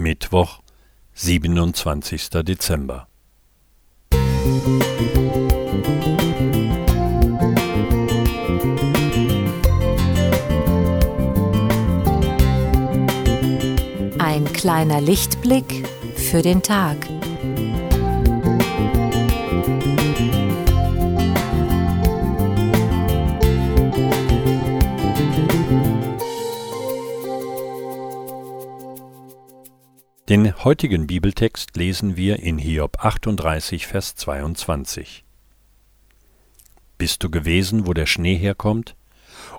Mittwoch, 27. Dezember. Ein kleiner Lichtblick für den Tag. Den heutigen Bibeltext lesen wir in Hiob 38, Vers 22. Bist du gewesen, wo der Schnee herkommt?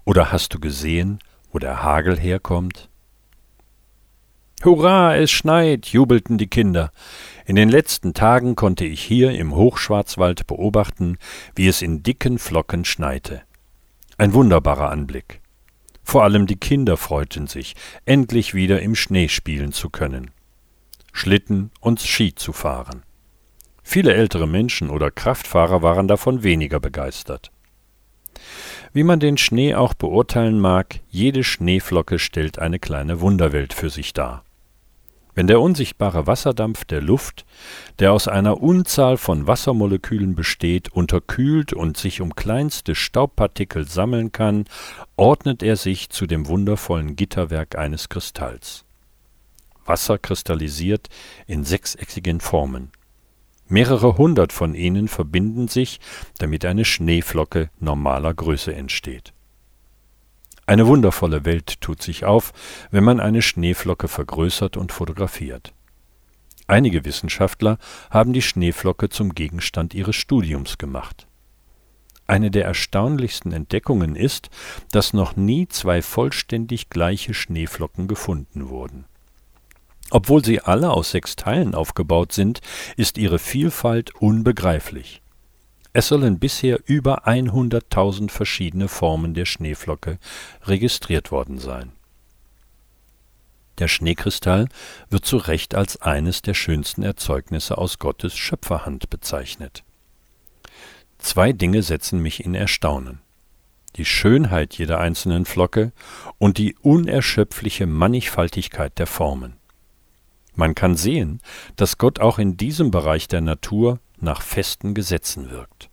Oder hast du gesehen, wo der Hagel herkommt? Hurra, es schneit, jubelten die Kinder. In den letzten Tagen konnte ich hier im Hochschwarzwald beobachten, wie es in dicken Flocken schneite. Ein wunderbarer Anblick. Vor allem die Kinder freuten sich, endlich wieder im Schnee spielen zu können. Schlitten und Ski zu fahren. Viele ältere Menschen oder Kraftfahrer waren davon weniger begeistert. Wie man den Schnee auch beurteilen mag, jede Schneeflocke stellt eine kleine Wunderwelt für sich dar. Wenn der unsichtbare Wasserdampf der Luft, der aus einer Unzahl von Wassermolekülen besteht, unterkühlt und sich um kleinste Staubpartikel sammeln kann, ordnet er sich zu dem wundervollen Gitterwerk eines Kristalls. Wasser kristallisiert in sechseckigen Formen. Mehrere hundert von ihnen verbinden sich, damit eine Schneeflocke normaler Größe entsteht. Eine wundervolle Welt tut sich auf, wenn man eine Schneeflocke vergrößert und fotografiert. Einige Wissenschaftler haben die Schneeflocke zum Gegenstand ihres Studiums gemacht. Eine der erstaunlichsten Entdeckungen ist, dass noch nie zwei vollständig gleiche Schneeflocken gefunden wurden. Obwohl sie alle aus sechs Teilen aufgebaut sind, ist ihre Vielfalt unbegreiflich. Es sollen bisher über 100.000 verschiedene Formen der Schneeflocke registriert worden sein. Der Schneekristall wird zu Recht als eines der schönsten Erzeugnisse aus Gottes Schöpferhand bezeichnet. Zwei Dinge setzen mich in Erstaunen. Die Schönheit jeder einzelnen Flocke und die unerschöpfliche Mannigfaltigkeit der Formen. Man kann sehen, dass Gott auch in diesem Bereich der Natur nach festen Gesetzen wirkt.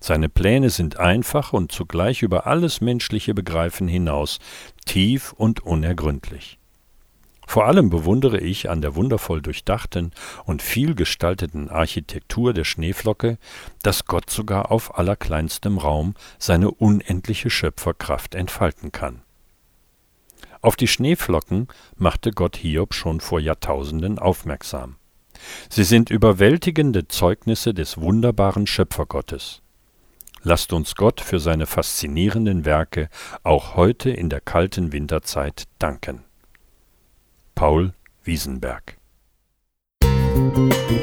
Seine Pläne sind einfach und zugleich über alles menschliche Begreifen hinaus tief und unergründlich. Vor allem bewundere ich an der wundervoll durchdachten und vielgestalteten Architektur der Schneeflocke, dass Gott sogar auf allerkleinstem Raum seine unendliche Schöpferkraft entfalten kann. Auf die Schneeflocken machte Gott Hiob schon vor Jahrtausenden aufmerksam. Sie sind überwältigende Zeugnisse des wunderbaren Schöpfergottes. Lasst uns Gott für seine faszinierenden Werke auch heute in der kalten Winterzeit danken. Paul Wiesenberg Musik